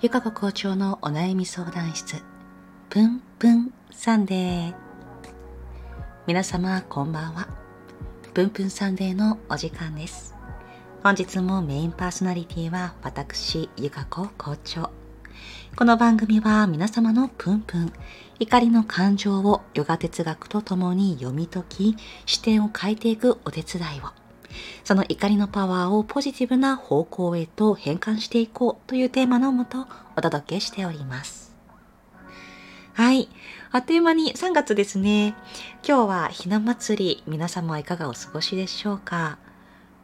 ゆかこ校長のお悩み相談室、ぷんぷんサンデー。皆様、こんばんは。ぷんぷんサンデーのお時間です。本日もメインパーソナリティは私、ゆかこ校長。この番組は皆様のぷんぷん、怒りの感情をヨガ哲学とともに読み解き、視点を変えていくお手伝いを。その怒りのパワーをポジティブな方向へと変換していこうというテーマのもとお届けしております。はい。あっという間に3月ですね。今日はひな祭り、皆様はいかがお過ごしでしょうか？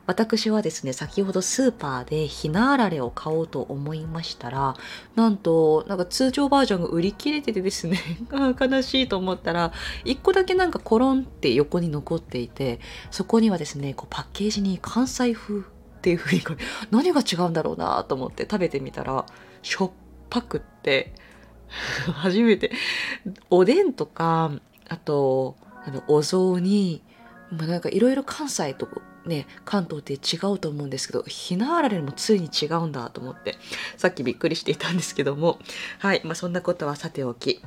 私はですね、先ほどスーパーでひなあられを買おうと思いましたら、なんと、なんか通常バージョンが売り切れててですね、悲しいと思ったら、一個だけなんかコロンって横に残っていて、そこにはですね、こうパッケージに関西風っていう風に、何が違うんだろうなと思って食べてみたら、しょっぱくって、初めて、おでんとか、あと、あの、お雑煮、まあ、なんかいろいろ関西とかね、関東って違うと思うんですけど、ひなあられもついに違うんだと思って、さっきびっくりしていたんですけども、はい、まあそんなことはさておき、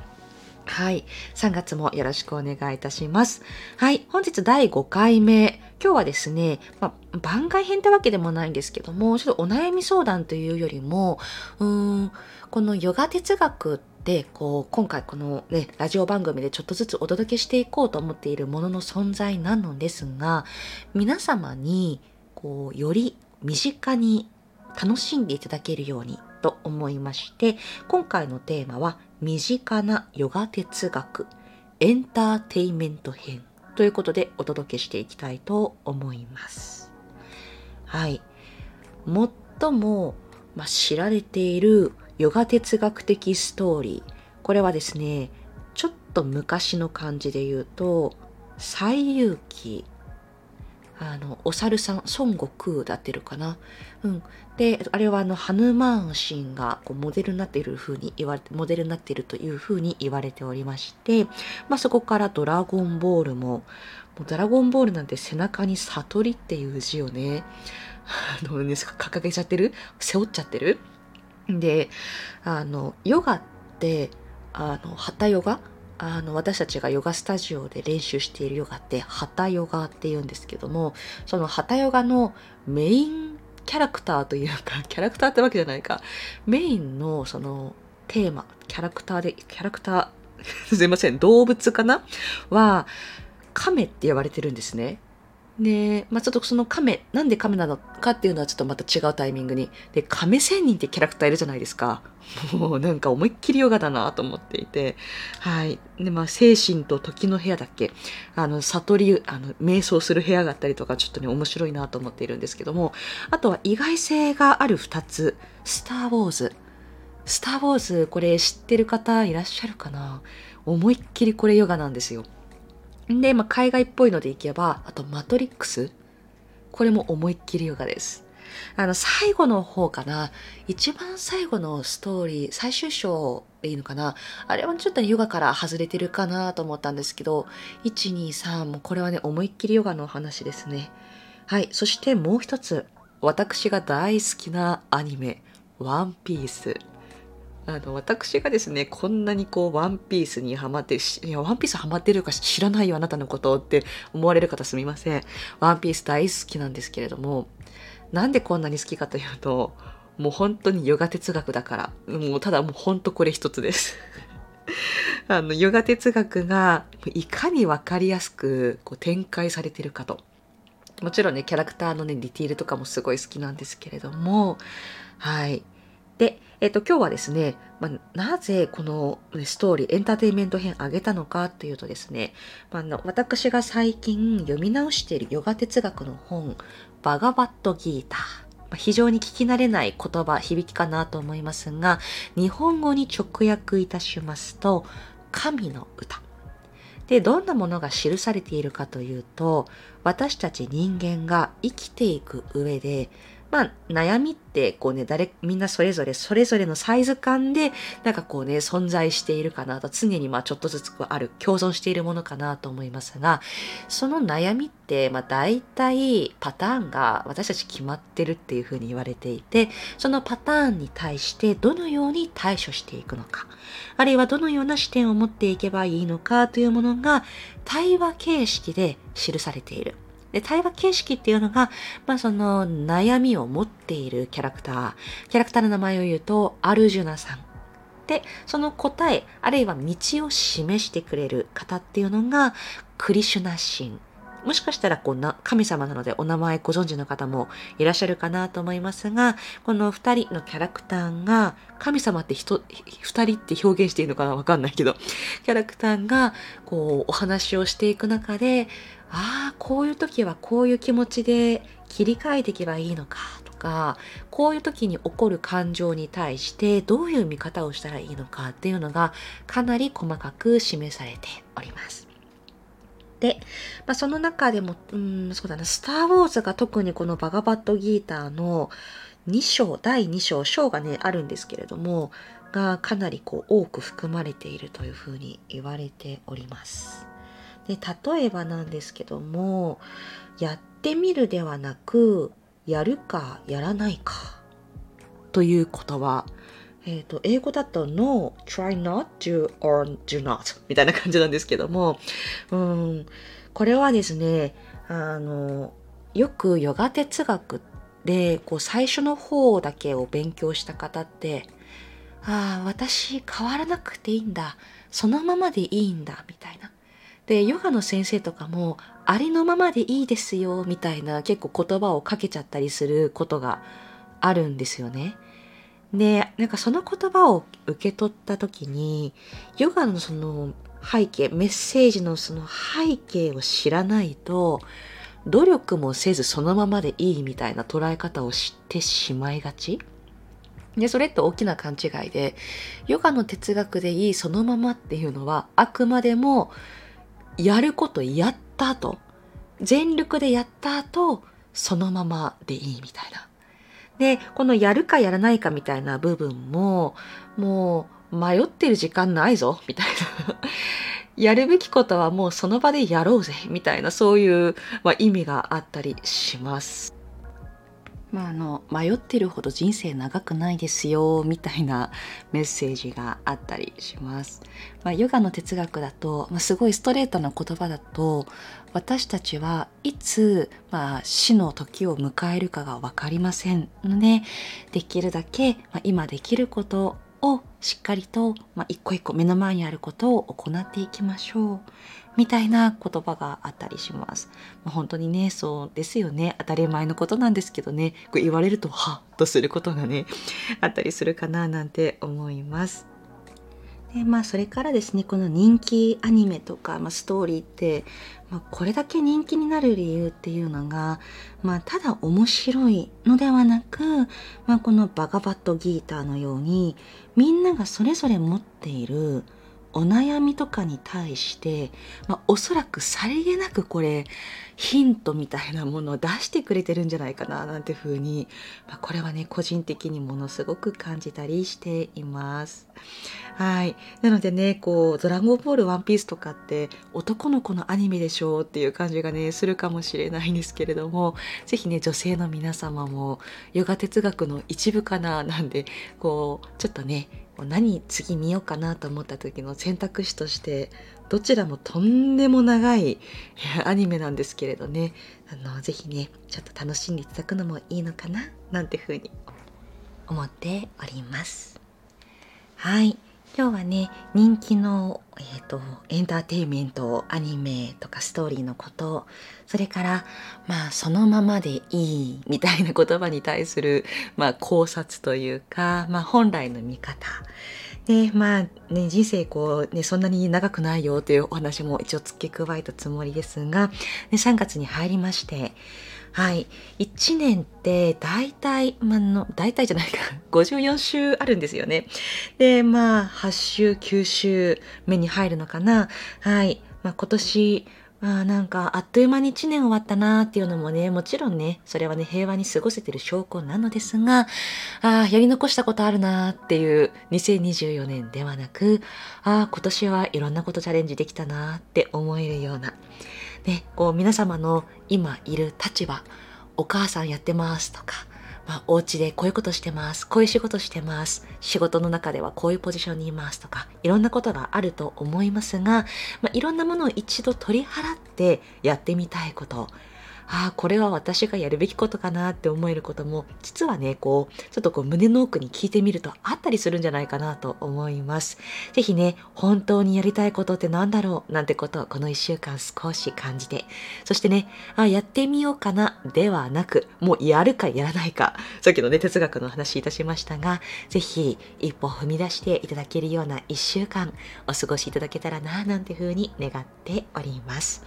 はい。3月もよろしくお願いいたします。はい。本日第5回目。今日はですね、まあ、番外編ってわけでもないんですけども、ちょっとお悩み相談というよりも、うーん、このヨガ哲学でこう今回この、ね、ラジオ番組でちょっとずつお届けしていこうと思っているものの存在なのですが皆様にこうより身近に楽しんでいただけるようにと思いまして今回のテーマは身近なヨガ哲学エンターテイメント編ということでお届けしていきたいと思います。はい。最も、まあ、知られているヨガ哲学的ストーリー。これはですね、ちょっと昔の感じで言うと、西遊記。あの、お猿さん、孫悟空だってるかな。うん。で、あれはあの、ハヌマーンシーンがこうモデルになっている風に言われて、モデルになっているという風に言われておりまして、まあそこからドラゴンボールも、もうドラゴンボールなんて背中に悟りっていう字をね、あの、ね、掲げちゃってる？背負っちゃってる？であのヨガってあのハタヨガあの私たちがヨガスタジオで練習しているヨガってハタヨガって言うんですけどもそのハタヨガのメインキャラクターというか キャラクターってわけじゃないか。メインのそのテーマキャラクターでキャラクター すいません動物かな？は亀って呼ばれてるんですね。で、まあ、ちょっとその亀、なんで亀なのかっていうのはちょっとまた違うタイミングに。で、亀仙人ってキャラクターいるじゃないですか。もうなんか思いっきりヨガだなと思っていて。はい。で、まあ、精神と時の部屋だっけあの、悟り、あの、瞑想する部屋があったりとか、ちょっとね、面白いなと思っているんですけども、あとは意外性がある二つ。スター・ウォーズ。スター・ウォーズ、これ知ってる方いらっしゃるかな思いっきりこれヨガなんですよ。で、まあ、海外っぽいのでいけば、あと、マトリックス。これも思いっきりヨガです。あの、最後の方かな。一番最後のストーリー、最終章でいいのかな。あれはちょっとヨガから外れてるかなと思ったんですけど、1、2、3、もうこれはね、思いっきりヨガの話ですね。はい。そしてもう一つ。私が大好きなアニメ、ワンピース。あの、私がですね、こんなにこう、ワンピースにハマって、いや、ワンピースハマってるか知らないよ、あなたのことって思われる方すみません。ワンピース大好きなんですけれども、なんでこんなに好きかというと、もう本当にヨガ哲学だから、もうただもう本当これ一つです。あの、ヨガ哲学がいかにわかりやすくこう展開されてるかと。もちろんね、キャラクターのね、ディティールとかもすごい好きなんですけれども、はい。で、えっ、と、今日はですね、まあ、なぜこのストーリー、エンターテインメント編上げたのかというとですね、まあ、の私が最近読み直しているヨガ哲学の本、バガバットギーター。非常に聞き慣れない言葉、響きかなと思いますが、日本語に直訳いたしますと、神の歌。で、どんなものが記されているかというと、私たち人間が生きていく上で、まあ、悩みってこうね誰みんなそれぞれそれぞれのサイズ感でなんかこうね存在しているかなと常にまあちょっとずつある共存しているものかなと思いますがその悩みってまあ大体パターンが私たち決まってるっていうふうに言われていてそのパターンに対してどのように対処していくのかあるいはどのような視点を持っていけばいいのかというものが対話形式で記されている。で、対話形式っていうのが、まあその悩みを持っているキャラクター、キャラクターの名前を言うと、アルジュナさん。で、その答え、あるいは道を示してくれる方っていうのが、クリシュナ神。もしかしたらこうな神様なのでお名前ご存知の方もいらっしゃるかなと思いますが、この二人のキャラクターが、神様って人、二人って表現していいのかなわかんないけど、キャラクターがこうお話をしていく中で、ああ、こういう時はこういう気持ちで切り替えていけばいいのかとか、こういう時に起こる感情に対してどういう見方をしたらいいのかっていうのがかなり細かく示されております。で、まあ、その中でも、うん、そうだな、スター・ウォーズが特にこのバガバットギーターの2章、第2章、章がね、あるんですけれども、がかなりこう多く含まれているというふうに言われております。で例えばなんですけどもやってみるではなくやるかやらないかという言葉えっ、ー、と英語だと No, try not to or do not みたいな感じなんですけどもうんこれはですねあのよくヨガ哲学でこう最初の方だけを勉強した方ってああ私変わらなくていいんだそのままでいいんだみたいな。でヨガの先生とかもありのままでいいですよみたいな結構言葉をかけちゃったりすることがあるんですよね。でなんかその言葉を受け取った時にヨガのその背景メッセージのその背景を知らないと努力もせずそのままでいいみたいな捉え方を知ってしまいがちでそれって大きな勘違いでヨガの哲学でいいそのままっていうのはあくまでもやることやった後、全力でやった後、そのままでいいみたいな。で、このやるかやらないかみたいな部分も、もう迷ってる時間ないぞ、みたいな。やるべきことはもうその場でやろうぜ、みたいな、そういう、まあ、意味があったりします。まあ、あの迷ってるほど人生長くないですよみたいな メッセージがあったりします。まあ、ヨガの哲学だと、まあ、すごいストレートな言葉だと私たちはいつ、まあ、死の時を迎えるかが分かりませんのでできるだけ、まあ、今できることをしっかりと、まあ、一個一個目の前にあることを行っていきましょう。みたいな言葉があったりします。まあ、本当にね、そうですよね。当たり前のことなんですけどね、こう言われるとはっとすることがね、あったりするかななんて思います。でまあそれからですねこの人気アニメとか、まあ、ストーリーって、まあ、これだけ人気になる理由っていうのが、まあ、ただ面白いのではなく、まあ、このバガバットギーターのようにみんながそれぞれ持っているお悩みとかに対して、まあ、おそらくさりげなくこれヒントみたいなものを出してくれてるんじゃないかななんて風に、まあ、これはね個人的にものすごく感じたりしています。はい。なのでね、こう、ドラゴンボール、ワンピースとかって男の子のアニメでしょうっていう感じがね、するかもしれないんですけれども、是非ね、女性の皆様もヨガ哲学の一部かななんで、こう、ちょっとね、何次見ようかなと思った時の選択肢としてどちらもとんでも長いアニメなんですけれどね。あのぜひねちょっと楽しんでいただくのもいいのかななんてふうに思っております。はい。今日はね人気の、えーと、エンターテインメントアニメとかストーリーのことそれからまあそのままでいいみたいな言葉に対する、まあ、考察というか、まあ、本来の見方。でまあね人生こうねそんなに長くないよというお話も一応付け加えたつもりですが、ね、3月に入りましてはい。1年って大体、まあの、大体じゃないか、54週あるんですよね。で、まあ、8週、9週目に入るのかな。はい。まあ、今年あなんかあっという間に1年終わったなーっていうのもねもちろんねそれはね平和に過ごせてる証拠なのですがあやり残したことあるなーっていう2024年ではなくあ今年はいろんなことチャレンジできたなーって思えるような、ね、こう皆様の今いる立場お母さんやってますとかまあ、お家でこういうことしてます。こういう仕事してます。仕事の中ではこういうポジションにいますとか、いろんなことがあると思いますが、まあ、いろんなものを一度取り払ってやってみたいこと、ああ、これは私がやるべきことかなって思えることも、実はね、こう、ちょっとこう胸の奥に聞いてみるとあったりするんじゃないかなと思います。ぜひね、本当にやりたいことって何だろうなんてことをこの一週間少し感じて、そしてね、あやってみようかなではなく、もうやるかやらないか、さっきのね、哲学の話いたしましたが、ぜひ一歩踏み出していただけるような一週間お過ごしいただけたらな、なんていうふうに願っております。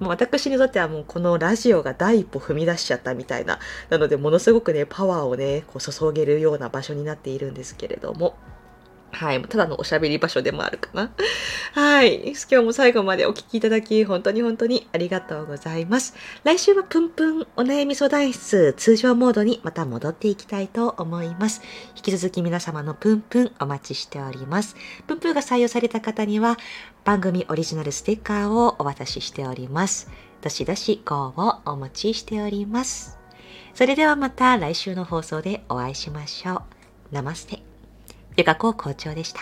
もう私にとってはもうこのラジオオが第一歩踏み出しちゃったみたいな、なのでものすごくね、パワーをね、こう注げるような場所になっているんですけれども、はい。ただのおしゃべり場所でもあるかな。はい。今日も最後までお聴きいただき、本当に本当にありがとうございます。来週はぷんぷんお悩み相談室通常モードにまた戻っていきたいと思います。引き続き皆様のぷんぷんお待ちしております。ぷんぷんが採用された方には番組オリジナルステッカーをお渡ししております。どしどしご応募お待ちしております。それではまた来週の放送でお会いしましょう。ナマステ。ゆかこう校長でした。